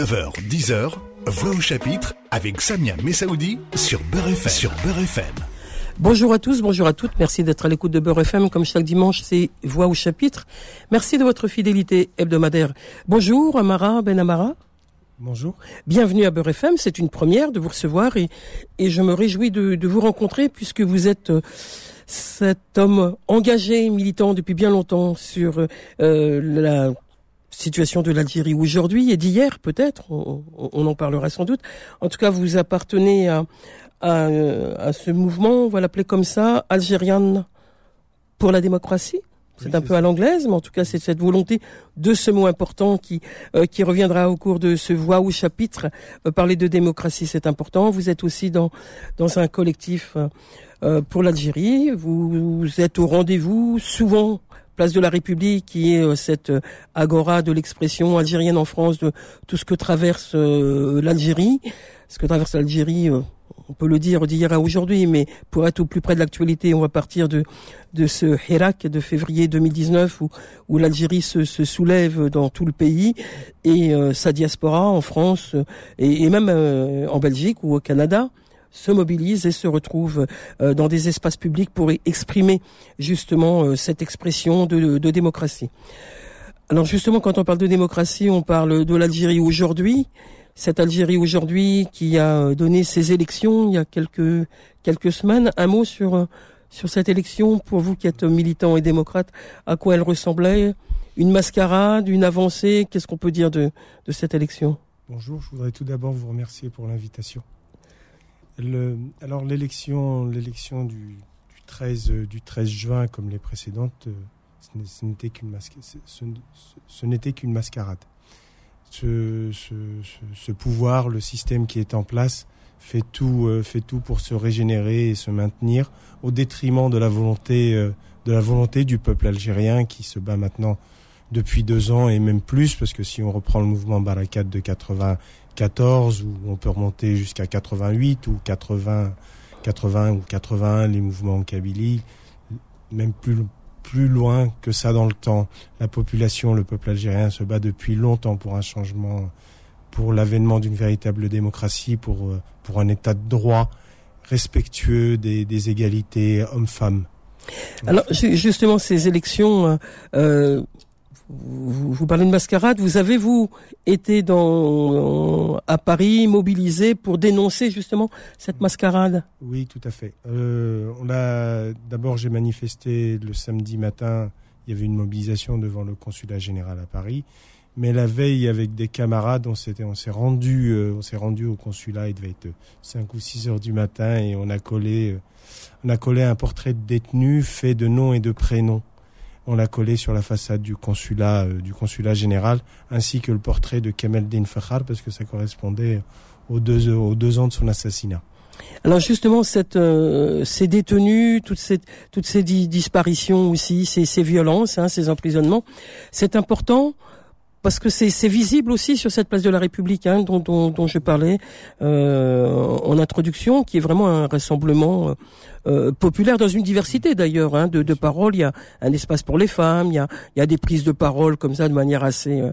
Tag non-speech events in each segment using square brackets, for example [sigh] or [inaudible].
9h, 10h, Voix au chapitre avec Samia Messaoudi sur Beurre FM. Sur Beurre FM. Bonjour à tous, bonjour à toutes. Merci d'être à l'écoute de Beurre FM. Comme chaque dimanche, c'est Voix au chapitre. Merci de votre fidélité hebdomadaire. Bonjour, Amara Ben Amara. Bonjour. Bienvenue à Beurre FM. C'est une première de vous recevoir et, et je me réjouis de, de vous rencontrer puisque vous êtes euh, cet homme engagé, militant depuis bien longtemps sur euh, la situation de l'Algérie aujourd'hui et d'hier peut-être, on, on, en parlera sans doute. En tout cas, vous appartenez à, à, à ce mouvement, on va l'appeler comme ça, algérienne pour la démocratie. C'est Oui, un peu à l'anglaise, mais en tout cas, c'est cette volonté de ce mot important qui euh, qui reviendra au cours de ce voix ou chapitre. Euh, parler de démocratie, c'est important. Vous êtes aussi dans dans un collectif euh, euh, pour l'Algérie. Vous, vous êtes au rendez-vous souvent. Place de la République, qui est euh, cette euh, agora de l'expression algérienne en France, de tout ce que traverse euh, l'Algérie, ce que traverse l'Algérie, on peut le dire d'hier à aujourd'hui, mais pour être au plus près de l'actualité, on va partir de de ce Hirak de février 2019 où, où l'Algérie se, se soulève dans tout le pays et euh, sa diaspora en France et, et même euh, en Belgique ou au Canada se mobilise et se retrouve euh, dans des espaces publics pour exprimer justement euh, cette expression de, de démocratie. Alors justement, quand on parle de démocratie, on parle de l'Algérie aujourd'hui. Cette Algérie aujourd'hui qui a donné ses élections il y a quelques quelques semaines. Un mot sur euh, sur cette élection pour vous qui êtes militant et démocrate. À quoi elle ressemblait? Une mascarade, une avancée? Qu'est-ce qu'on peut dire de de cette élection? Bonjour, je voudrais tout d'abord vous remercier pour l'invitation. Alors l'élection, l'élection du, du 13, euh, du 13 juin, comme les précédentes, ce n'était qu'une mascarade. Ce, pouvoir, le système qui est en place, fait tout, euh, fait tout pour se régénérer et se maintenir au détriment de la volonté, euh, de la volonté du peuple algérien qui se bat maintenant depuis deux ans et même plus, parce que si on reprend le mouvement Barakat de 94, où on peut remonter jusqu'à 88 ou 80, 80 ou 81, les mouvements en Kabylie, même plus, plus loin que ça dans le temps. La population, le peuple algérien se bat depuis longtemps pour un changement, pour l'avènement d'une véritable démocratie, pour, euh, pour un état de droit respectueux des, des égalités hommes-femmes. Alors ju- justement, ces élections, euh, euh, vous, parlez de mascarade. Vous avez vous été à Paris mobilisé pour dénoncer justement cette mascarade? Oui, tout à fait. Euh, on l'a. D'abord, j'ai manifesté le samedi matin. Il y avait une mobilisation devant le consulat général à Paris. Mais la veille, avec des camarades, on s'est rendu, euh, on s'est rendu au consulat. Il devait être 5 ou 6 heures du matin et on a collé, euh, on a collé un portrait de détenu fait de noms et de prénoms. On l'a collé sur la façade du consulat, euh, du consulat général, ainsi que le portrait de Kamel Din Fakhar parce que ça correspondait aux deux, aux deux ans de son assassinat. Alors justement, cette, euh, ces détenus, toutes ces, toutes ces di- disparitions aussi, ces, ces violences, hein, ces emprisonnements, c'est important parce que c'est visible aussi sur cette place de la République hein, dont, dont, dont je parlais euh, en introduction, qui est vraiment un rassemblement euh, euh, populaire dans une diversité d'ailleurs hein, de, de paroles. Il y a un espace pour les femmes, il y a, il y a des prises de parole comme ça de manière assez euh,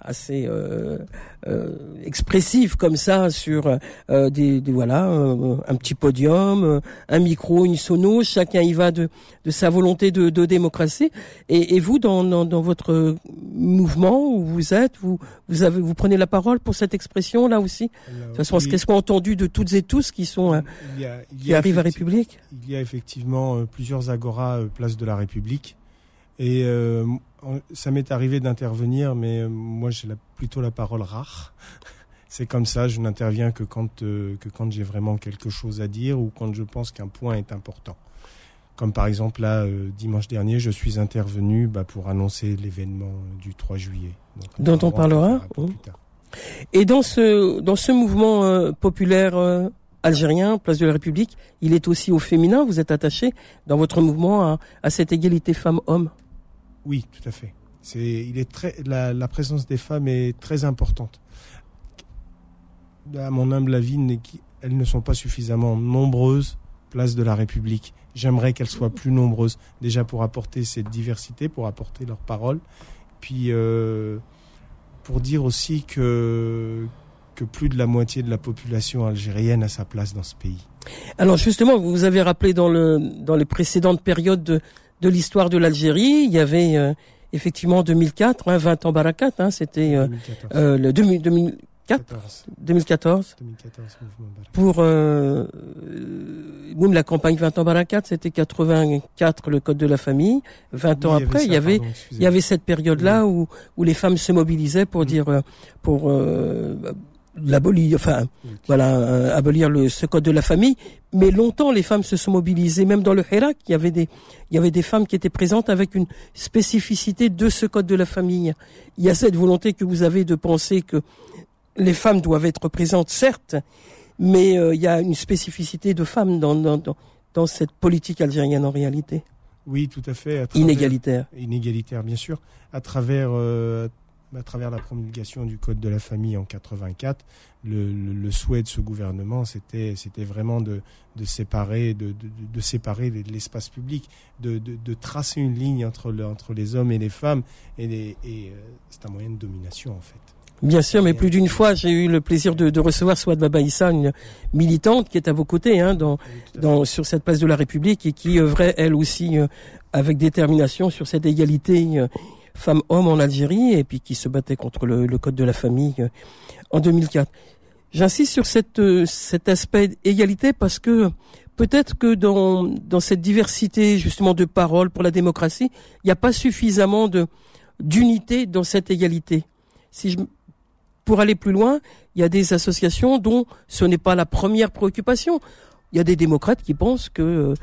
assez euh, euh, expressive comme ça sur euh, des, des voilà euh, un petit podium, euh, un micro, une sono, chacun y va de, de sa volonté de, de démocratie. Et, et vous dans, dans, dans votre mouvement où vous êtes, vous vous avez vous prenez la parole pour cette expression là aussi? De toute façon, Oui. qu'est-ce qu'on a entendu de toutes et tous qui sont euh, Il y a- il y qui a arrivent à République? Il y a effectivement plusieurs agoras place de la République. Et euh, ça m'est arrivé d'intervenir, mais euh, moi j'ai plutôt la parole rare. [laughs] C'est comme ça, je n'interviens que quand, euh, que quand j'ai vraiment quelque chose à dire ou quand je pense qu'un point est important. Comme par exemple là, euh, dimanche dernier, je suis intervenu bah, pour annoncer l'événement du 3 juillet. Donc, Dont on parlera, plus tard. Et dans ce dans ce mouvement euh, populaire algérien, place de la République, il est aussi au féminin. Vous êtes attaché dans votre mouvement à, à cette égalité femmes-hommes. Oui, tout à fait. C'est, il est très, la, présence des femmes est très importante. À mon humble avis, elles ne sont pas suffisamment nombreuses place de la République. J'aimerais qu'elles soient plus nombreuses, déjà pour apporter cette diversité, pour apporter leurs paroles, puis euh, pour dire aussi que, que plus de la moitié de la population algérienne a sa place dans ce pays. Alors justement, vous avez rappelé dans, le, dans les précédentes périodes de, de l'histoire de l'Algérie, il y avait euh, effectivement 2004, hein, 20 ans Barakat, hein, c'était euh, euh, le 2000, 2004, 2014, 2014 pour euh, même la campagne 20 ans Barakat, c'était 84 le code de la famlie. 20 ans après, il y avait il y avait cette période là où où les femmes se mobilisaient pour mm. dire pour euh, l'abolir, enfin, voilà, euh, abolir le, ce code de la famille. Mais longtemps, les femmes se sont mobilisées, même dans le Hirak, il y avait des, il y avait des femmes qui étaient présentes avec une spécificité de ce code de la famille. Il y a cette volonté que vous avez de penser que les femmes doivent être présentes, certes, mais euh, il y a une spécificité de femmes dans, dans, dans, dans cette politique algérienne en réalité. Oui, tout à fait. inégalitaire. Inégalitaire, bien sûr. À travers, euh, à travers la promulgation du Code de la famille en 84, le, le, souhait de ce gouvernement, c'était, c'était vraiment de, de séparer, de, de, de séparer l'espace public, de, de, tracer une ligne entre, le, entre les hommes et les femmes, et, et euh, c'est un moyen de domination en fait. Bien sûr, mais plus d'une fois, j'ai eu le plaisir de, de recevoir Swad Baba Issa, une militante qui est à vos côtés, hein, dans, dans, sur cette place de la République et qui œuvrait elle aussi euh, avec détermination sur cette égalité euh, femmes-hommes en Algérie et puis qui se battait contre le, code de la famille euh, en 2004. J'insiste sur cette, cet aspect égalité parce que peut-être que dans, dans cette diversité justement de paroles pour la démocratie, il n'y a pas suffisamment de d'unité dans cette égalité. Si pour aller plus loin, il y a des associations dont ce n'est pas la première préoccupation. Il y a des démocrates qui pensent que euh,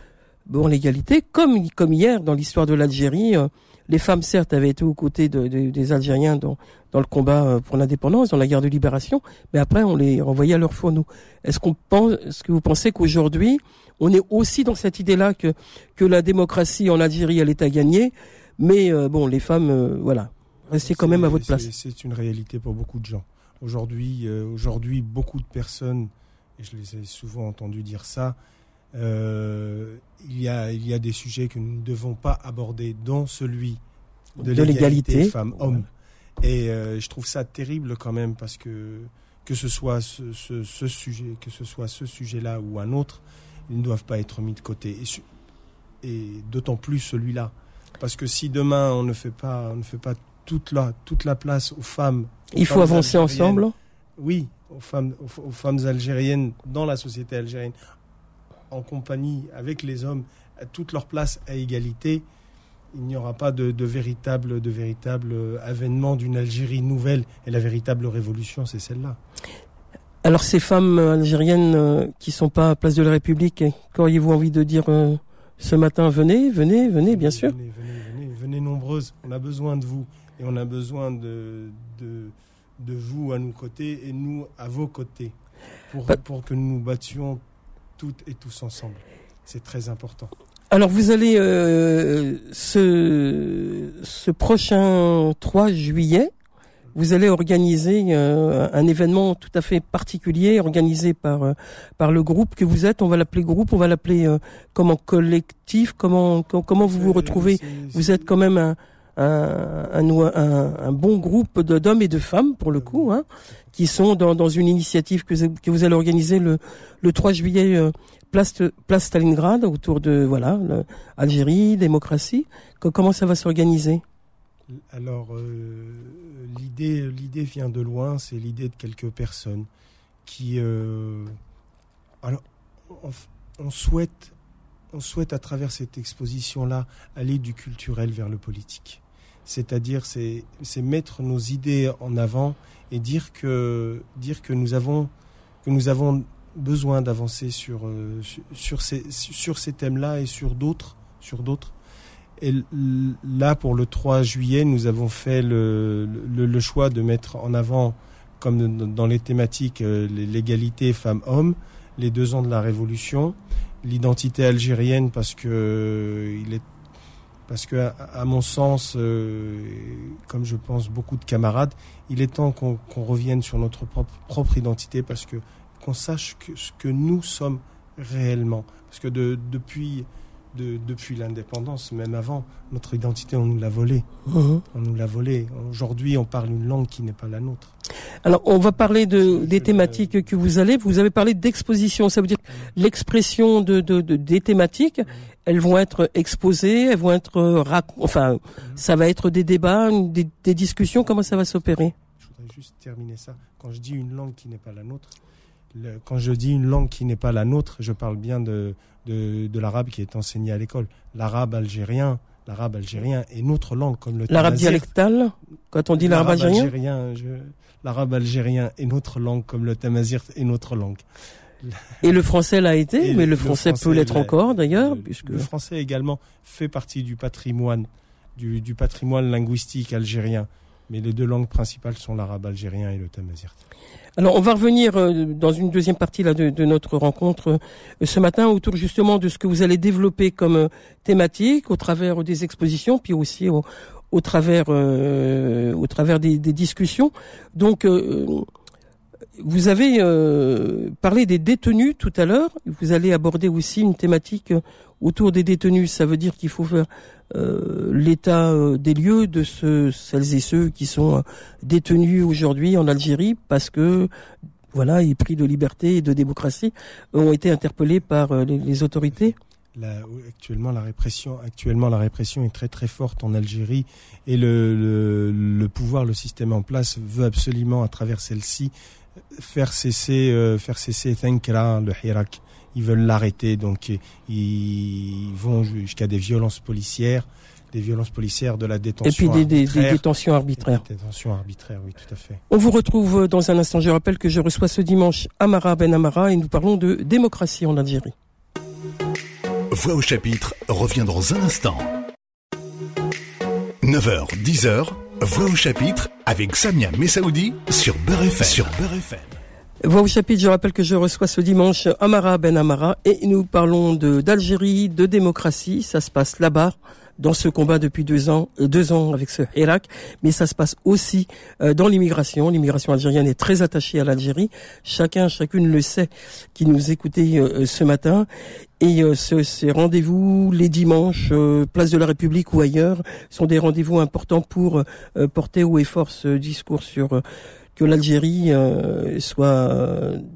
bon l'égalité, comme comme hier dans l'histoire de l'Algérie, euh, les femmes certes avaient été aux côtés de, des Algériens dans le combat euh, pour l'indépendance, dans la guerre de libération, mais après on les renvoyait à leur fourneau. Est-ce qu'on pense, est-ce que vous pensez qu'aujourd'hui on est aussi dans cette idée-là que la démocratie en Algérie elle est à gagner, mais bon les femmes voilà restez quand même à votre place. C'est une réalité pour beaucoup de gens. Aujourd'hui, euh, aujourd'hui, beaucoup de personnes, et je les ai souvent entendu dire ça, euh, il, y a, il y a des sujets que nous ne devons pas aborder, dont celui de, l'égalité femmes-hommes. Et euh, je trouve ça terrible quand même parce que que ce soit ce, ce, sujet, que ce soit ce sujet-là ou un autre, ils ne doivent pas être mis de côté. Et, et d'autant plus celui-là, parce que si demain on ne fait pas, on ne fait pas toute la toute la place aux femmes il faut avancer ensemble? Oui, aux femmes, aux, femmes algériennes dans la société algérienne, en compagnie avec les hommes, à toute leur place à égalité. Il n'y aura pas de, véritable, de véritable avènement d'une Algérie nouvelle. Et la véritable révolution, c'est celle-là. Alors ces femmes algériennes euh, qui sont pas à place de la République, qu'auriez-vous envie de dire euh, ce matin? Venez, venez, venez, bien sûr. Venez, venez, venez, venez nombreuses. On a besoin de vous et on a besoin de, de, de vous à nos côtés et nous à vos côtés pour, pour que nous battions toutes et tous ensemble. C'est très important. Alors vous allez euh, ce, ce prochain 3 juillet, vous allez organiser euh, un événement tout à fait particulier organisé par euh, par le groupe que vous êtes. On va l'appeler groupe, on va l'appeler euh, comment collectif, comment comment vous vous retrouvez? Vous êtes quand même un, un, un, bon groupe d'hommes et de femmes, pour le coup, hein, qui sont dans, dans une initiative que, que, vous allez organiser le, le 3 juillet euh, place, place Stalingrad, autour de voilà Algérie, démocratie. comment ça va s'organiser? Alors, euh, l'idée l'idée vient de loin, c'est l'idée de quelques personnes qui... Euh, alors, on, on souhaite on souhaite à travers cette exposition-là aller du culturel vers le politique c'est-à-dire c'est mettre nos idées en avant et dire que dire que nous avons que nous avons besoin d'avancer sur, euh, sur ces sur ces thèmes-là et sur d'autres sur d'autres. Et là pour le 3 juillet nous avons fait le, le, choix de mettre en avant comme dans les thématiques euh, l'égalité femmes-hommes les deux ans de la révolution l'identité algérienne parce que euh, il est parce que, à, mon sens, euh, comme je pense beaucoup de camarades, il est temps qu'on revienne sur notre propre, propre identité, parce que qu'on sache que, ce que nous sommes réellement. Parce que de, depuis, depuis l'indépendance, même avant. Notre identité, on nous l'a volée. Mhm. On nous l'a volée. Aujourd'hui, on parle une langue qui n'est pas la nôtre. Alors, on va parler de, des thématiques que vous allez. Vous avez parlé d'exposition. Ça veut dire l'expression de, de, des thématiques. Elles vont être exposées, elles vont être enfin, mhm. ça va être des débats, des, des discussions. Comment ça va s'opérer? Je voudrais juste terminer ça. Quand je dis une langue qui n'est pas la nôtre, quand je dis une langue qui n'est pas la nôtre, je parle bien de, de, de l'arabe qui est enseigné à l'école. L'arabe algérien, l'arabe algérien est notre langue comme le L'arabe dialectal Quand on dit l'arabe algérien, L'arabe algérien est notre langue comme le tamazir est notre langue. Et le français l'a été, mais le, français, peut l'être encore d'ailleurs. Puisque... Le français également fait partie du patrimoine, du, du patrimoine linguistique algérien. Mais les deux langues principales sont l'arabe algérien et le tamazir. Alors, on va revenir euh, dans une deuxième partie là, de, notre rencontre euh, ce matin autour justement de ce que vous allez développer comme euh, thématique au travers des expositions, puis aussi au, au travers, au travers des, des, discussions. Donc, vous avez parlé des détenus tout à l'heure. Vous allez aborder aussi une thématique autour des détenus. Ça veut dire qu'il faut faire euh, l'état euh, des lieux de ceux, celles et ceux qui sont euh, détenus aujourd'hui en Algérie parce que voilà, les prix de liberté et de démocratie ont été interpellés par les, autorités. actuellement, la répression, actuellement, la répression est très très forte en Algérie et le pouvoir, le système en place veut absolument, à travers celle-ci, faire cesser, faire cesser Thankra, le Hirak ils veulent l'arrêter, donc ils vont jusqu'à des violences policières, des violences policières, de la détention Et puis des, détentions arbitraires. Des détentions arbitraires, oui, tout à fait. On vous retrouve dans un instant. Je rappelle que je reçois ce dimanche Amara Ben Amara et nous parlons de démocratie en Algérie. Voix au chapitre revient dans un instant. 9h, 10h, Voix au chapitre avec Samia Messaoudi sur Beurre FM. Sur Beurre FM. Voix au chapitre, je rappelle que je reçois ce dimanche Amara Ben Amara et nous parlons de d'Algérie, de démocratie. Ça se passe là-bas dans ce combat depuis deux ans, euh, deux ans avec ce Irak, mais ça se passe aussi euh, dans l'immigration. L'immigration algérienne est très attachée à l'Algérie. Chacun, chacune le sait qui nous écoutait euh, ce matin. Et ces rendez-vous les dimanches, place de la République ou ailleurs, sont des rendez-vous importants pour porter haut et fort ce discours sur que l'Algérie soit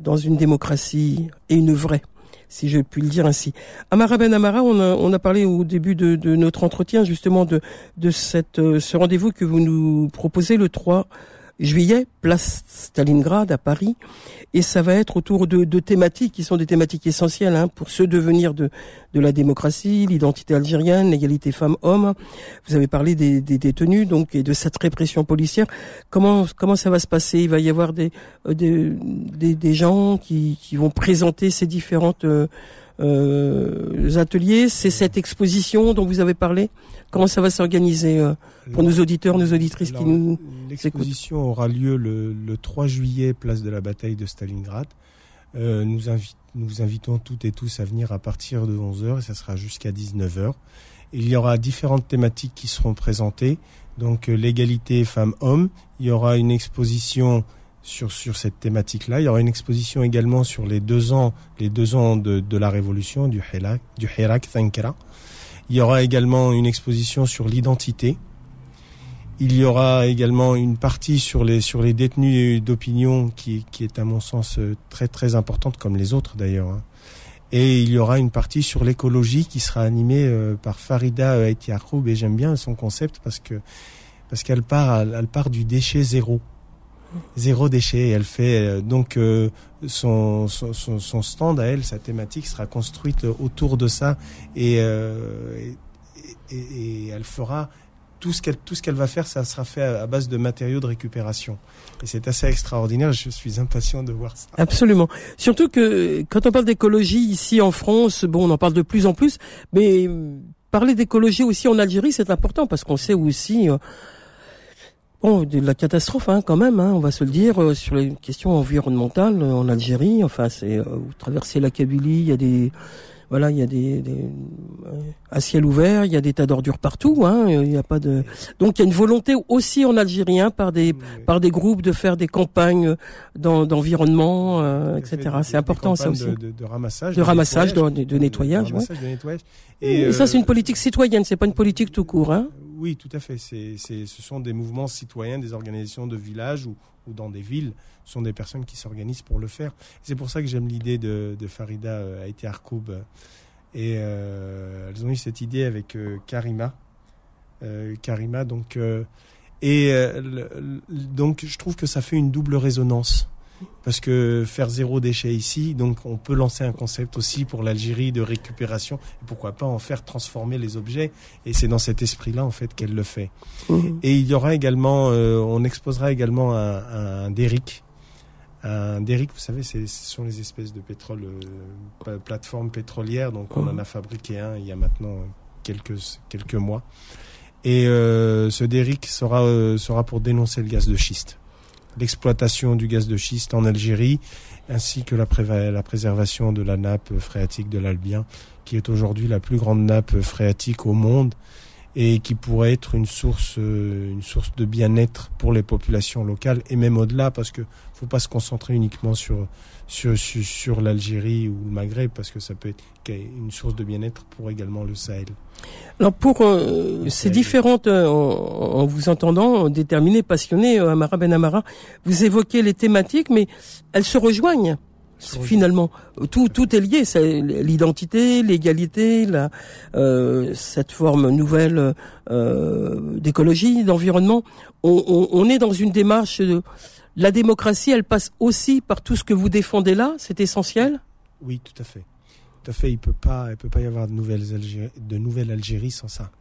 dans une démocratie et une vraie, si je puis le dire ainsi. Amara Ben Amara, on a, on a parlé au début de, notre entretien justement de, de cette, euh, ce rendez-vous que vous nous proposez le 3 juillet, place Stalingrad à Paris, et ça va être autour de, de thématiques qui sont des thématiques essentielles hein, pour ce devenir de, de la démocratie, l'identité algérienne, l'égalité femmes-hommes. Vous avez parlé des, des, détenus donc et de cette répression policière. Comment comment ça va se passer? Il va y avoir des euh, des, des, gens qui, qui vont présenter ces différentes euh, euh, ateliers. C'est cette exposition dont vous avez parlé. Comment ça va s'organiser euh, pour nos auditeurs, nos auditrices qui nous L'exposition aura lieu le, le, 3 juillet, place de la bataille de Stalingrad. Euh, nous, nous invitons toutes et tous à venir à partir de 11h et ça sera jusqu'à 19h. Il y aura différentes thématiques qui seront présentées. Donc euh, l'égalité femmes-hommes. Il y aura une exposition sur, sur cette thématique-là. Il y aura une exposition également sur les deux ans, les deux ans de, de la révolution du Hirak, du Hirak Thankara. Il y aura également une exposition sur l'identité. Il y aura également une partie sur les sur les détenus d'opinion qui, qui est à mon sens très très importante comme les autres d'ailleurs. Hein. Et il y aura une partie sur l'écologie qui sera animée euh, par Farida Etiaroub et j'aime bien son concept parce que parce qu'elle part elle part du déchet zéro zéro déchet. Elle fait euh, donc euh, son, son, son, stand à elle, sa thématique sera construite autour de ça et, euh, et, et, elle fera tout ce qu'elle tout ce qu'elle va faire, ça sera fait à, base de matériaux de récupération. Et c'est assez extraordinaire. Je suis impatient de voir ça. Absolument. Surtout que quand on parle d'écologie ici en France, bon, on en parle de plus en plus, mais parler d'écologie aussi en Algérie, c'est important parce qu'on sait aussi. Bon, de la catastrophe hein, quand même, hein, on va se le dire, euh, sur les questions environnementales euh, en Algérie. Enfin, c'est euh, vous traversez la Kabylie, il y a des voilà, il y a des, des à ciel ouvert, il y a des tas d'ordures partout. Hein, il y a pas de. Donc il y a une volonté aussi en Algérie hein, par des par des groupes de faire des campagnes d'environnement, euh, etc. C'est important ça aussi. De, de, ramassage, de, ramassage, de, nettoyage. ouais. de nettoyage. Et, et ça, c'est une politique citoyenne, c'est pas une politique tout court. Hein oui, tout à fait. C'est, ce sont des mouvements citoyens, des organisations de villages ou, dans des villes. Ce sont des personnes qui s'organisent pour le faire. C'est pour ça que j'aime l'idée de, Farida euh, Haïti Arkoub. Et euh, elles ont eu cette idée avec euh, Karima. Euh, Karima, donc. Euh, et euh, donc, je trouve que ça fait une double résonance parce que faire zéro déchet ici, donc on peut lancer un concept aussi pour l'Algérie de récupération, et pourquoi pas en faire transformer les objets, et c'est dans cet esprit-là en fait qu'elle le fait. Mmh. Et il y aura également, euh, on exposera également un, un derrick. Un derrick, vous savez, ce sont les espèces de pétrole, euh, plateformes pétrolières, donc mmh. on en a fabriqué un il y a maintenant quelques, quelques mois. Et euh, ce derrick sera, euh, sera pour dénoncer le gaz de schiste l'exploitation du gaz de schiste en Algérie, ainsi que la, pré la préservation de la nappe phréatique de l'Albien, qui est aujourd'hui la plus grande nappe phréatique au monde et qui pourrait être une source, euh, une source de bien-être pour les populations locales et même au-delà, parce que faut pas se concentrer uniquement sur sur, sur, sur l'Algérie ou le Maghreb, parce que ça peut être une source de bien-être pour également le Sahel. Alors pour euh, ces différentes, euh, en, en, vous entendant, déterminé, passionné, euh, Amara Ben Amara, vous évoquez les thématiques, mais elles se rejoignent finalement. Tout, tout est lié, c'est l'identité, l'égalité, la, euh, cette forme nouvelle euh, d'écologie, d'environnement. On, on, on, est dans une démarche de la démocratie, elle passe aussi par tout ce que vous défendez là, c'est essentiel? Oui, tout à fait, tout à fait. Il peut pas, il peut pas y avoir de nouvelles Algérie, de nouvelle Algérie sans ça.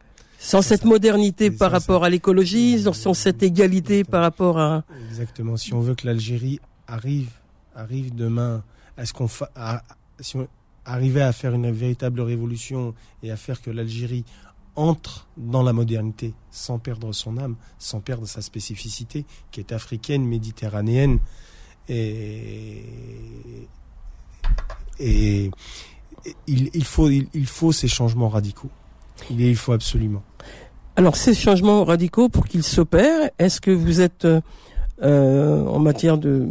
Sans cette modernité par rapport à l'écologie, sans cette égalité par rapport à. Exactement. Si on veut que l'Algérie arrive arrive demain, est-ce qu'on fa... à, si on arrivait à faire une véritable révolution et à faire que l'Algérie entre dans la modernité sans perdre son âme, sans perdre sa spécificité qui est africaine, méditerranéenne et, il, faut, ces changements radicaux. Il, faut absolument. Alors ces changements radicaux, pour qu'ils s'opèrent, est-ce que vous êtes euh, en matière de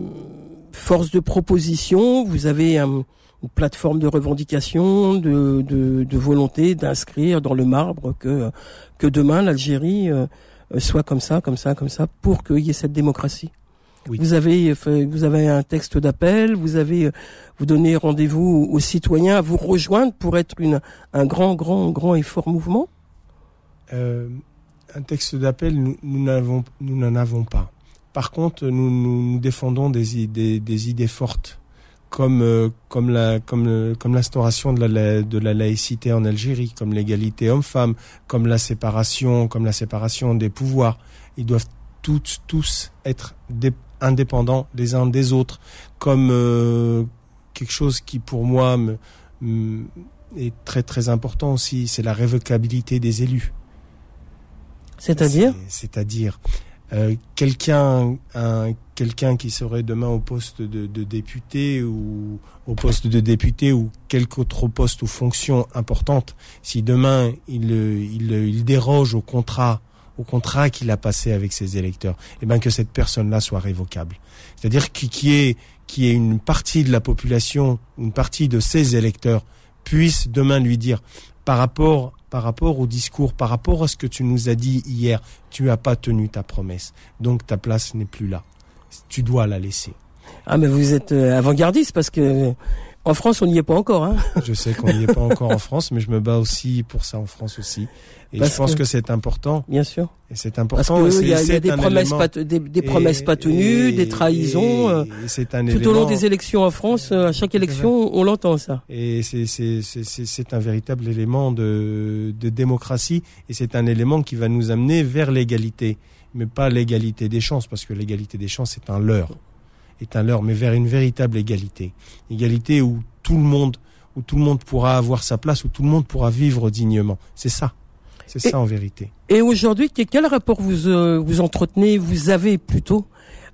force de proposition, vous avez un, une plateforme de revendication, de, de, de volonté d'inscrire dans le marbre que, que demain l'Algérie euh, soit comme ça, comme ça, comme ça, pour qu'il y ait cette démocratie. Oui. Vous avez vous avez un texte d'appel, vous avez vous donnez rendez-vous aux citoyens à vous rejoindre pour être une un grand grand grand et fort mouvement? Euh, un texte d'appel, nous nous n'avons nous n'en avons pas. Par contre, nous, nous, nous défendons des idées, des idées fortes, comme euh, comme la comme euh, comme l'instauration de la de la laïcité en Algérie, comme l'égalité homme-femme, comme la séparation, comme la séparation des pouvoirs. Ils doivent toutes tous être indépendants les uns des autres, comme euh, quelque chose qui pour moi me, me, est très très important aussi, c'est la révocabilité des élus. C'est-à-dire? C'est-à-dire euh, quelqu'un un quelqu'un qui serait demain au poste de, de, député ou au poste de député ou quelque autre poste ou fonction importante si demain il il, il déroge au contrat au contrat qu'il a passé avec ses électeurs et eh ben que cette personne là soit révocable. C'est-à-dire qui est qui est une partie de la population une partie de ses électeurs puisse demain lui dire par rapport par rapport au discours, par rapport à ce que tu nous as dit hier, tu n'as pas tenu ta promesse. Donc ta place n'est plus là. Tu dois la laisser. Ah mais vous êtes euh, avant-gardiste parce que en France on n'y est pas encore. Hein [laughs] je sais qu'on n'y est pas encore en France, mais je me bats aussi pour ça en France aussi. Et Parce je pense que, que c'est important. Bien sûr. Et c'est important. Parce qu'il y a, y a des, promesses pas, des, des, promesses pas tenues, et, des trahisons. Euh, c'est un tout élément, au long des élections en France, euh, à chaque élection, on l'entend ça. Et c'est un véritable élément de, de démocratie. Et c'est un élément qui va nous amener vers l'égalité. Mais pas l'égalité des chances, parce que l'égalité des chances est un leurre. Est un leurre, mais vers une véritable égalité. Égalité où tout le monde, où tout le monde pourra avoir sa place, où tout le monde pourra vivre dignement. C'est ça. C'est ça en vérité. Et aujourd'hui, quel rapport vous euh, vous entretenez, vous avez plutôt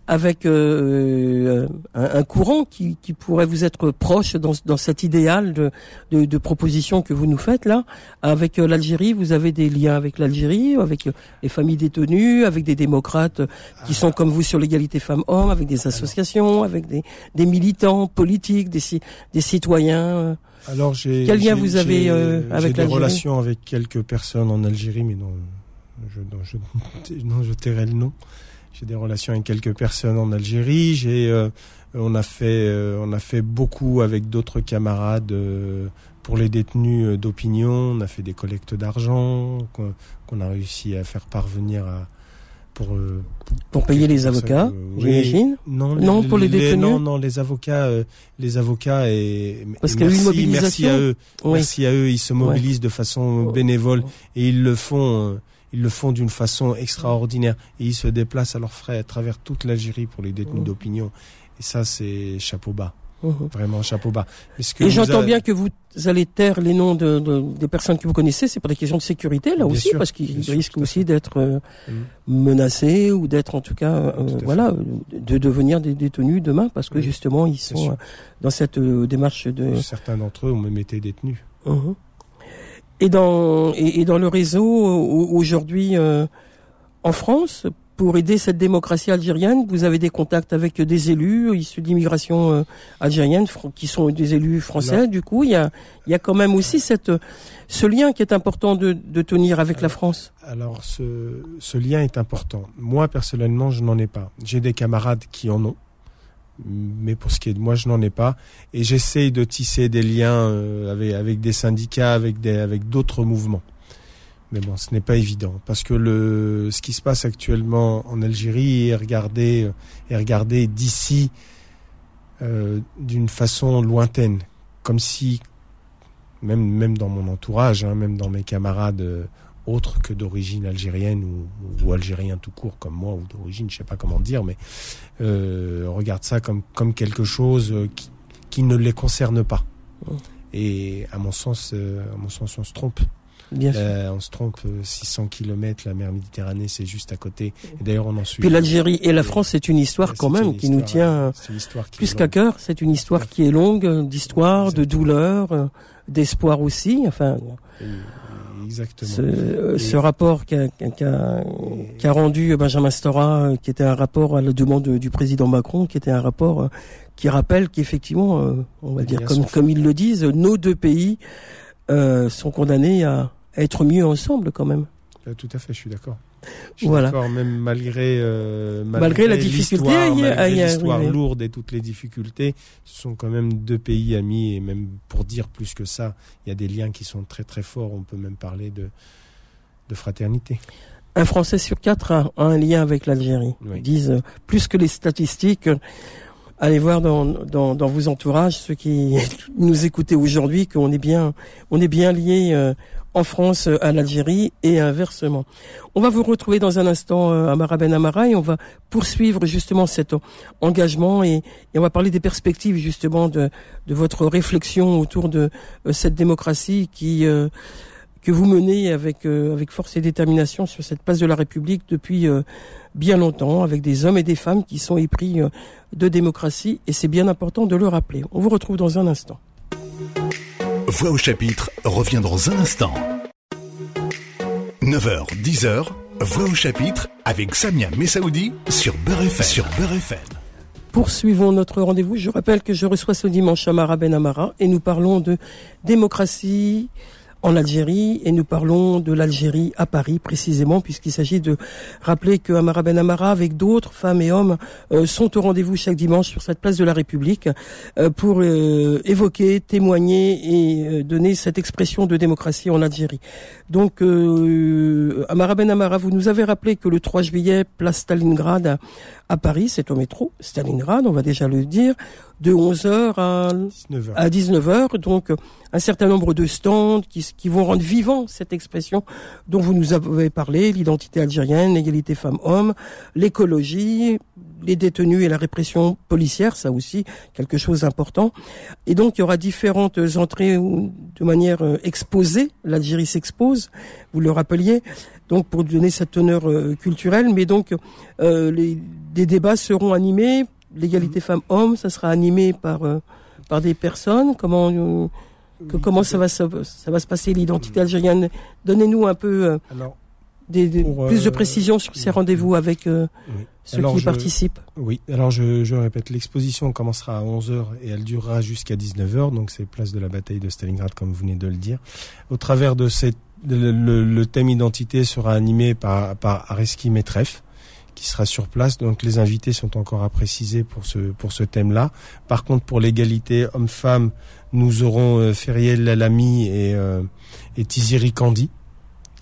avec euh, un, courant qui, qui, pourrait vous être proche dans, dans cet idéal de, de, de, proposition que vous nous faites là. Avec l'Algérie, vous avez des liens avec l'Algérie, avec les familles détenues, avec des démocrates qui sont comme vous sur l'égalité femmes-hommes, avec des associations, avec des, des militants politiques, des, des citoyens. Alors, j'ai. Quel lien vous avez euh, avec des relations avec quelques personnes en Algérie, mais non, je, non, je, [laughs] non, je tairai le nom. J'ai des relations avec quelques personnes en Algérie. J'ai, euh, on a fait, euh, on a fait beaucoup avec d'autres camarades euh, pour les détenus d'opinion. On a fait des collectes d'argent qu'on a réussi à faire parvenir à pour pour, payer les avocats, j'imagine. Non, non pour les, détenus. Non, non, les avocats, les avocats et parce qu'il y a eu une mobilisation. Merci à eux, merci à eux. Ils se mobilisent de façon bénévole et ils le font ils le font d'une façon extraordinaire et ils se déplacent à leurs frais à travers toute l'Algérie pour les détenus mmh. d'opinion. Et ça, c'est chapeau bas. Mmh. Vraiment chapeau bas. Et j'entends bien que vous allez taire les noms de, des personnes que vous connaissez, c'est pour des questions de sécurité là aussi, parce qu'ils risquent aussi d'être euh, mmh. menacés ou d'être en tout cas, euh, voilà, de devenir des détenus demain, parce que justement ils sont euh, dans cette démarche de. Certains d'entre eux ont même été détenus et dans et, dans le réseau aujourd'hui euh, en France pour aider cette démocratie algérienne, vous avez des contacts avec des élus issus d'immigration euh, algérienne qui sont des élus français. Du coup, il y a il y a quand même aussi cette ce lien qui est important de, de tenir avec la France. Alors ce ce lien est important. Moi personnellement, je n'en ai pas. J'ai des camarades qui en ont mais pour ce qui est de moi, je n'en ai pas. Et j'essaye de tisser des liens euh, avec, des syndicats, avec des, avec d'autres mouvements. Mais bon, ce n'est pas évident parce que le, ce qui se passe actuellement en Algérie est regardé, est regardé d'ici euh, d'une façon lointaine, comme si même même dans mon entourage, hein, même dans mes camarades euh, autre que d'origine algérienne ou, ou, algérien tout court comme moi ou d'origine, je sais pas comment dire, mais euh, regarde ça comme comme quelque chose euh, qui, qui ne les concerne pas. Et à mon sens, euh, à mon sens, on se trompe. Bien euh, on se trompe, 600 km, la mer Méditerranée, c'est juste à côté. Et d'ailleurs, on en suit. Puis l'Algérie et la France, c'est une histoire quand même qui nous tient plus qu'à cœur. C'est une histoire qui est longue, d'histoire, de douleur, d'espoir aussi. Enfin. Exactement. Ce, ce rapport qu'a qu rendu Benjamin Stora, qui était un rapport à la demande du président Macron, qui était un rapport euh, qui rappelle qu'effectivement, euh, on va dire comme, comme ils le disent, nos deux pays euh, sont condamnés à, être mieux ensemble quand même. Tout à fait, je suis d'accord. Voilà. Même malgré euh, malgré, la difficulté, l'histoire lourde et toutes les difficultés, ce sont quand même deux pays amis et même pour dire plus que ça, il y a des liens qui sont très très forts. On peut même parler de de fraternité. Un Français sur quatre a, un lien avec l'Algérie. Ils disent euh, plus que les statistiques. Allez voir dans, dans, dans vos entourages, ceux qui [laughs] nous écoutez aujourd'hui, qu'on est bien, on est bien liés euh, en France à l'Algérie et inversement. On va vous retrouver dans un instant euh, Amara Ben Amara et on va poursuivre justement cet engagement et, on va parler des perspectives justement de, votre réflexion autour de euh, cette démocratie qui euh, que vous menez avec avec force et détermination sur cette place de la République depuis bien longtemps avec des hommes et des femmes qui sont épris de démocratie et c'est bien important de le rappeler. On vous retrouve dans un instant. Voix au chapitre revient dans un instant. 9h, 10h, Voix au chapitre avec Samia Messaoudi sur Beurre. Sur Poursuivons notre rendez-vous. Je rappelle que je reçois ce dimanche Amara Ben Amara et nous parlons de démocratie, en Algérie et nous parlons de l'Algérie à Paris précisément puisqu'il s'agit de rappeler que Amara Ben Amara avec d'autres femmes et hommes euh, sont au rendez-vous chaque dimanche sur cette place de la République euh, pour euh, évoquer, témoigner et donner cette expression de démocratie en Algérie. Donc Amara Ben Amara, vous nous avez rappelé que le 3 juillet, place Stalingrad à Paris, c'est au métro Stalingrad, on va déjà le dire, de 11h à 19h. À 19h donc un certain nombre de stands qui, qui vont rendre vivant cette expression dont vous nous avez parlé, l'identité algérienne, l'égalité femmes-hommes, l'écologie, les détenus et la répression policière, ça aussi quelque chose d'important. Et donc il y aura différentes entrées de manière euh, exposée. L'Algérie s'expose, vous le rappeliez. Donc pour donner cette teneur euh, culturelle, mais donc euh, les, des débats seront animés. L'égalité mmh. femmes-hommes, ça sera animé par par des personnes. Comment que, comment ça va ça, va se passer l'identité algérienne? Donnez-nous un peu. Alors, des, plus de euh, précisions sur ces rendez-vous avec euh, ceux qui participent Oui, alors je, je répète, l'exposition commencera à 11h et elle durera jusqu'à 19h, donc c'est place de la bataille de Stalingrad comme vous venez de le dire. Au travers de cette, le, thème identité sera animé par, par Areski Metref, qui sera sur place. Donc les invités sont encore à préciser pour ce pour ce thème-là. Par contre, pour l'égalité homme-femme, nous aurons euh, Feriel Lalami et, euh, et Tiziri Kandi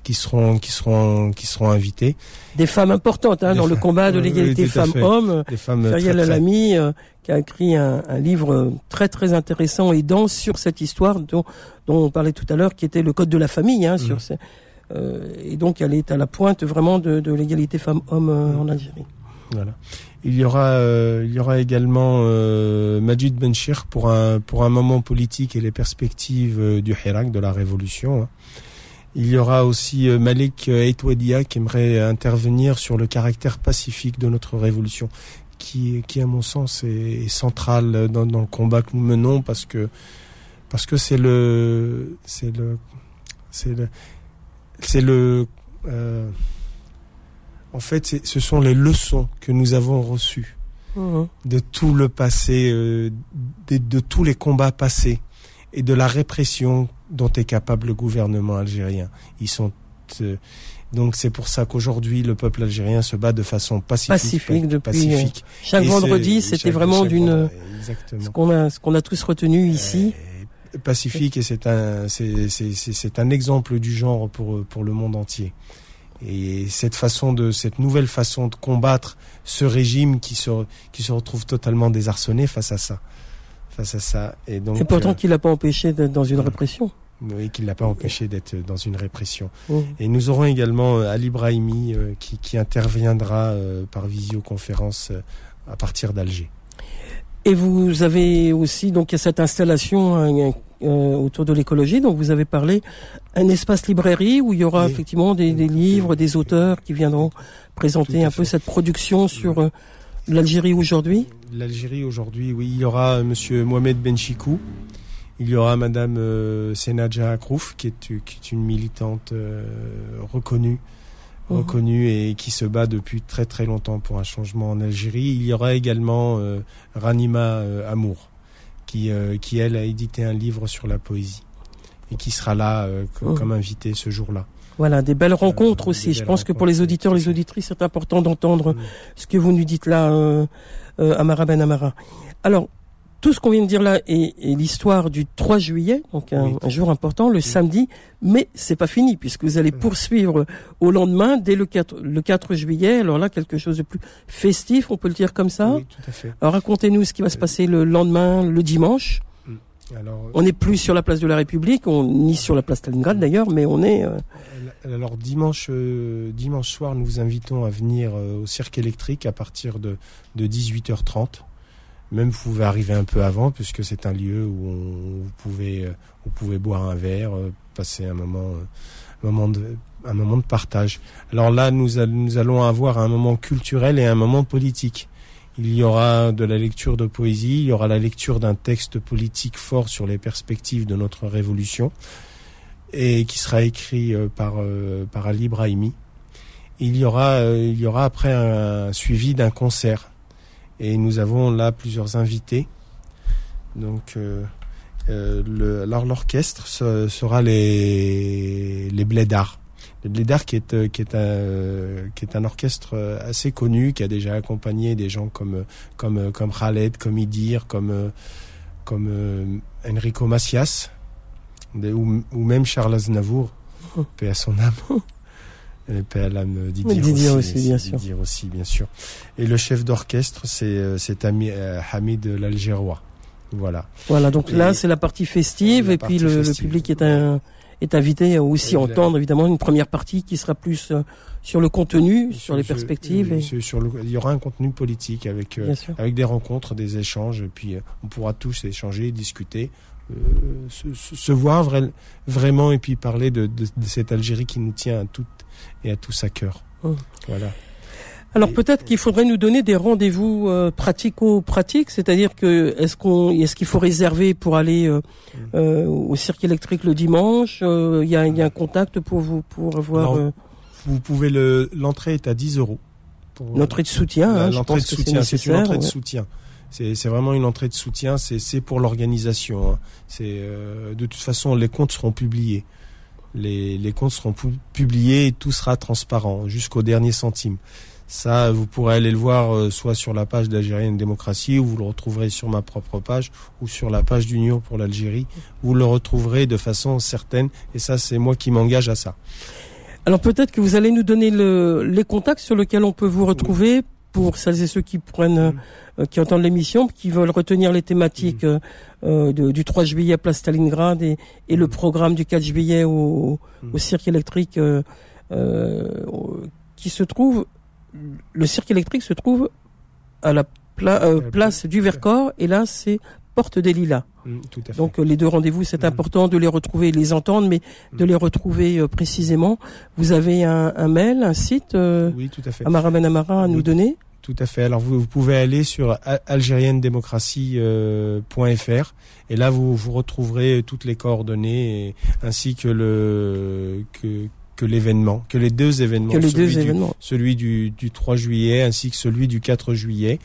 qui seront qui seront qui seront invités. Des femmes importantes hein, dans le combat de l'égalité femmes-hommes. Feriel Alami euh, qui a écrit un, un, livre très très intéressant et dense sur cette histoire dont, dont on parlait tout à l'heure, qui était le code de la famille. Hein, sur mmh. euh, et donc elle est à la pointe vraiment de, de l'égalité femmes-hommes euh, en Algérie. Voilà. Il y aura, euh, il y aura également euh, Majid Benchir pour un pour un moment politique et les perspectives euh, du Hirak, de la révolution. Hein. Il y aura aussi euh, Malik Eitwadia qui aimerait intervenir sur le caractère pacifique de notre révolution, qui, qui à mon sens est, central dans, dans, le combat que nous menons parce que parce que c'est le c'est le c'est le c'est le euh, en fait ce sont les leçons que nous avons reçues mmh. de tout le passé, euh, de, de tous les combats passés et de la répression dont est capable le gouvernement algérien. Ils sont euh, donc c'est pour ça qu'aujourd'hui le peuple algérien se bat de façon pacifique. Pacifique depuis pacifique. Euh, chaque vendredi, c'était vraiment d'une ce qu'on a ce qu'on a tous retenu ici. Euh, pacifique et c'est un c'est un exemple du genre pour pour le monde entier. Et cette façon de cette nouvelle façon de combattre ce régime qui se qui se retrouve totalement désarçonné face à ça face à ça. Et donc. C'est pourtant qu'il l'a pas empêché d'être dans une répression. Oui, qu'il l'a pas empêché d'être dans une répression. Et nous aurons également euh, Ali Brahimi euh, qui, qui, interviendra euh, par visioconférence à partir d'Alger. Et vous avez aussi donc cette installation autour de l'écologie. Donc vous avez parlé un espace librairie où il y aura effectivement des, des, livres, des auteurs qui viendront présenter un peu cette production sur l'Algérie aujourd'hui. L'Algérie aujourd'hui, oui, il y aura Monsieur Mohamed Benchikou il y aura Madame euh, Senadja Akrouf, qui est, qui est une militante euh, reconnue, mhm. reconnue et qui se bat depuis très très longtemps pour un changement en Algérie. Il y aura également euh, Ranima Amour, qui, qui elle a édité un livre sur la poésie et qui sera là mhm. comme invité ce jour-là. Voilà, des belles rencontres aussi. Je pense que pour les auditeurs, les auditrices, c'est important d'entendre ce que vous nous dites là, Amara Ben Amara. Alors, tout ce qu'on vient de dire là est, l'histoire du 3 juillet, donc un, jour important, le samedi, mais c'est pas fini puisque vous allez poursuivre au lendemain, dès le 4, le 4 juillet. Alors là, quelque chose de plus festif, on peut le dire comme ça. Oui, tout à fait. Alors racontez-nous ce qui va se euh, passer le lendemain, le dimanche. Mm. Alors, on n'est plus sur la place de la République, on, ni sur la place Stalingrad d'ailleurs, mais on est. Euh, alors dimanche, euh, dimanche soir, nous vous invitons à venir au cirque électrique à partir de, de 18h30. Même vous pouvez arriver un peu avant, puisque c'est un lieu où on, vous pouvez, euh, vous pouvez boire un verre, euh, passer un moment, euh, un moment de, un moment de partage. Alors là, nous, nous allons avoir un moment culturel et un moment politique. Il y aura de la lecture de poésie, il y aura la lecture d'un texte politique fort sur les perspectives de notre révolution, et qui sera écrit par, par Ali Brahimi. Il y aura, il y aura après un suivi d'un concert et nous avons là plusieurs invités. Donc, euh, euh, le, alors l'orchestre sera les les Blédards. Les Blédards qui est qui est un qui est un orchestre assez connu qui a déjà accompagné des gens comme comme comme Khaled, comme Idir, comme comme Enrico Macias ou, ou même Charles Aznavour, paix à son âme. [laughs] Et PLM Didier, Didier aussi, bien sûr. Didier aussi, bien sûr. Et le chef d'orchestre, c'est euh, c'est euh, Hamid l'Algérois. Voilà. Voilà, donc là, c'est la partie festive, et puis le, public est, un, est invité à aussi Oui, entendre évidemment une première partie qui sera plus euh, sur le contenu, sur les perspectives. et- sur- le- il y aura un contenu politique avec euh, avec des rencontres, des échanges, et puis on pourra tous échanger, discuter, se, se- se voir vra- vraiment, et puis parler de, de, de cette Algérie qui nous tient à toutes et à tous à cœur. Hum. Voilà. Alors peut-être qu'il faudrait nous donner des rendez-vous euh, pratico-pratiques, c'est-à-dire que est-ce qu'on est-ce qu'il faut réserver pour aller euh, Mm. euh, au cirque électrique le dimanche euh, Il y, y a un contact pour vous pour avoir Non. euh, Vous pouvez le l'entrée est à 10 euros. Pour- une entrée de soutien. Hein, l'entrée de soutien, c'est une entrée de soutien. C'est vraiment une entrée de soutien. C'est pour l'organisation. hein. C'est euh, de toute façon les comptes seront publiés. Les les comptes seront pu- publiés et tout sera transparent jusqu'au dernier centime. Ça, vous pourrez aller le voir euh, soit sur la page d'Algérienne Démocratie, ou vous le retrouverez sur ma propre page, ou sur la page d'Union pour l'Algérie. Vous le retrouverez de façon certaine, et ça, c'est moi qui m'engage à ça. Alors peut-être que vous allez nous donner le, les contacts sur lesquels on peut vous retrouver pour celles et ceux qui prennent, Mm. euh, qui entendent l'émission, qui veulent retenir les thématiques euh, euh, de- du 3 juillet à Place Stalingrad et, et le Mm. programme du 4 juillet au, Mm. au cirque électrique euh, euh, qui se trouve, le cirque électrique se trouve à la pla- euh, la place du Vercors et là c'est Porte des Lilas. Mm, Tout à fait. Donc euh, les deux rendez-vous, c'est Mhm. important de les retrouver et les entendre, mais de Mhm. les retrouver euh, précisément. Vous avez un, un mail, un site, euh, oui, tout à fait. Amara Ben Amara à nous donner. Tout à fait. Alors vous, vous pouvez aller sur algériennedémocratie.fr et là vous, vous retrouverez toutes les coordonnées et- ainsi que le que, que l'événement, que les deux événements, Que les celui deux du, événements. celui du, du 3 juillet ainsi que celui du 4 juillet.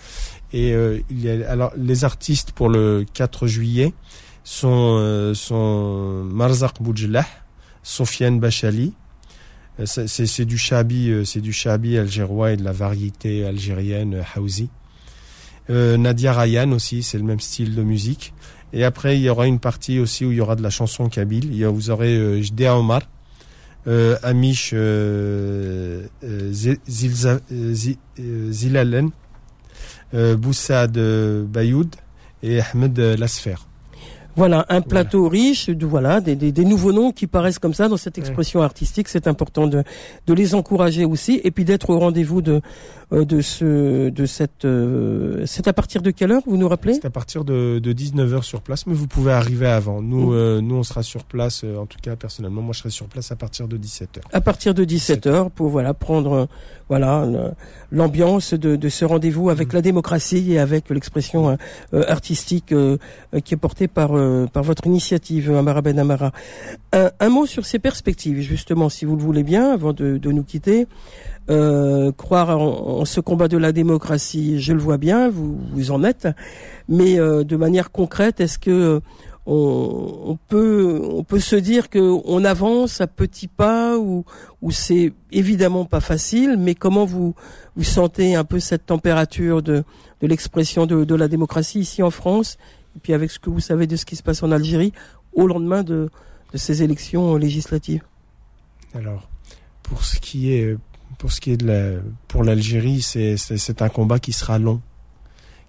Et euh, il y a alors les artistes pour le 4 juillet sont euh, sont Marzak Boudjelah, Sofiane Bachali. Euh, C'est du shabi, euh, c'est du shabi algérois et de la variété algérienne Hausi. Euh, Nadia Ryan aussi, c'est le même style de musique. Et après, il y aura une partie aussi où il y aura de la chanson kabyle. Il y a- vous aurez euh, Jdea Omar, Amish Zilalen, Boussad Bayoud et Ahmed euh, Lasfer. Voilà, un plateau riche, de, voilà, des, des, des nouveaux noms qui paraissent comme ça dans cette expression artistique. C'est important de, de les encourager aussi, et puis d'être au rendez-vous de, euh, de ce, de cette, euh, c'est à partir de quelle heure vous nous rappelez? C'est à partir de, de 19h sur place, mais vous pouvez arriver avant. Nous, Mhm. euh, nous on sera sur place, euh, en tout cas personnellement, moi je serai sur place à partir de 17h. à partir de 17 heures pour voilà prendre voilà l'ambiance de, de ce rendez-vous avec Mhm. la démocratie et avec l'expression euh, artistique qui est portée par euh, par votre initiative Amara Ben Amara. Un, mot sur ces perspectives justement si vous le voulez bien avant de, nous quitter. Euh, croire en, ce combat de la démocratie, je le vois bien, vous en êtes, mais euh, de manière concrète, est-ce que on, peut se dire que on avance à petits pas ou c'est évidemment pas facile, mais comment vous sentez un peu cette température de l'expression de, la démocratie ici en France puis avec ce que vous savez de ce qui se passe en Algérie au lendemain de ces élections législatives. Alors, pour ce qui est, pour ce qui est de la, pour l'Algérie, c'est, c'est, un combat qui sera long,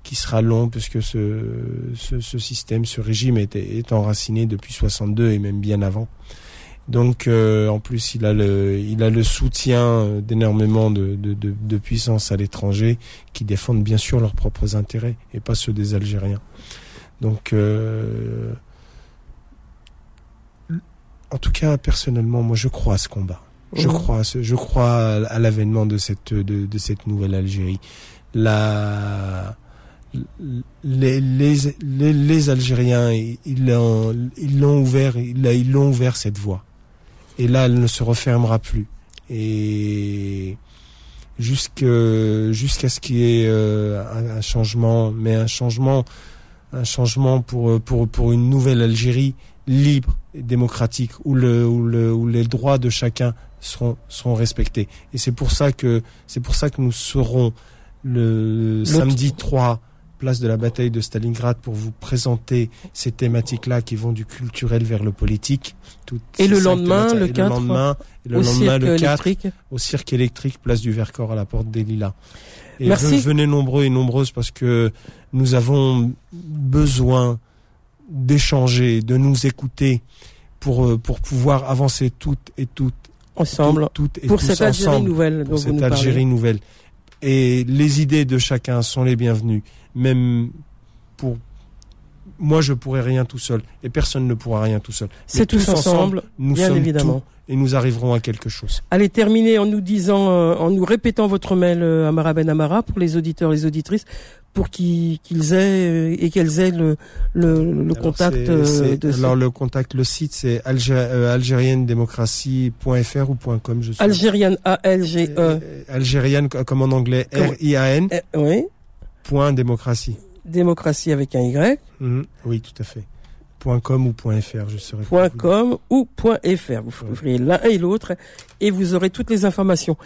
qui sera long puisque ce, ce, système, ce régime est, est enraciné depuis 62 et même bien avant. Donc, euh, en plus, il a le, il a le soutien d'énormément de, de, de, de puissances à l'étranger qui défendent bien sûr leurs propres intérêts et pas ceux des Algériens. Donc, euh, en tout cas, personnellement, moi, je crois à ce combat. Je Mhm. crois, à ce- je crois à l'avènement de cette de, de cette nouvelle Algérie. La les les les, les Algériens, ils l'ont ils l'ont ouvert, ils l'ont ouvert cette voie. Et là, elle ne se refermera plus. Et jusqu'à ce qu'il y ait euh, un, un changement, mais un changement un changement pour pour pour une nouvelle Algérie libre et démocratique où le où le où les droits de chacun seront seront respectés. Et c'est pour ça que c'est pour ça que nous serons le, samedi 3 place de la bataille de Stalingrad pour vous présenter ces thématiques-là qui vont du culturel vers le politique. Toutes Et le lendemain, le Et 4, lendemain, le au lendemain, le 4, électrique. au cirque électrique, place du Vercors à la porte des Lilas. Et Merci. ve- venez nombreux et nombreuses parce que nous avons besoin d'échanger, de nous écouter pour pour pouvoir avancer toutes et toutes ensemble toutes, et pour tous cette Algérie ensemble nouvelle dont pour vous cette parlez. Algérie nouvelle. Et les idées de chacun sont les bienvenues, même pour moi je pourrais rien tout seul et personne ne pourra rien tout seul. C'est tous ensemble, nous bien sommes évidemment. tout et nous arriverons à quelque chose. Allez terminer en nous disant, euh, en nous répétant votre mail euh, Amara Ben Amara pour les auditeurs, les auditrices, pour qu'ils aient euh, et qu'elles aient le, le, le Alors, contact euh, c'est- de ce- alors le contact, le site c'est algé- algérienne-démocratie.fr ou .com je sais. Algérienne A L G E. Algérienne co- comme en anglais R I A N Eh, Oui, point démocratie. Démocratie avec un Y. Mhm. Oui, tout à fait. Point .com ou point .fr, je serai point .com ou point .fr. Vous feriez l'un et l'autre et vous aurez toutes les informations.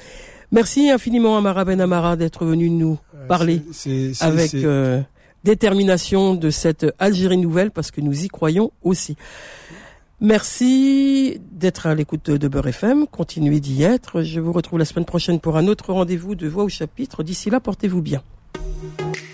Merci infiniment Amara Ben Amara d'être venu nous parler C'est- c'est- avec euh, détermination de cette Algérie nouvelle parce que nous y croyons aussi. Merci d'être à l'écoute de Beurre FM. Continuez d'y être. Je vous retrouve la semaine prochaine pour un autre rendez-vous de Voix au chapitre. D'ici là, portez-vous bien.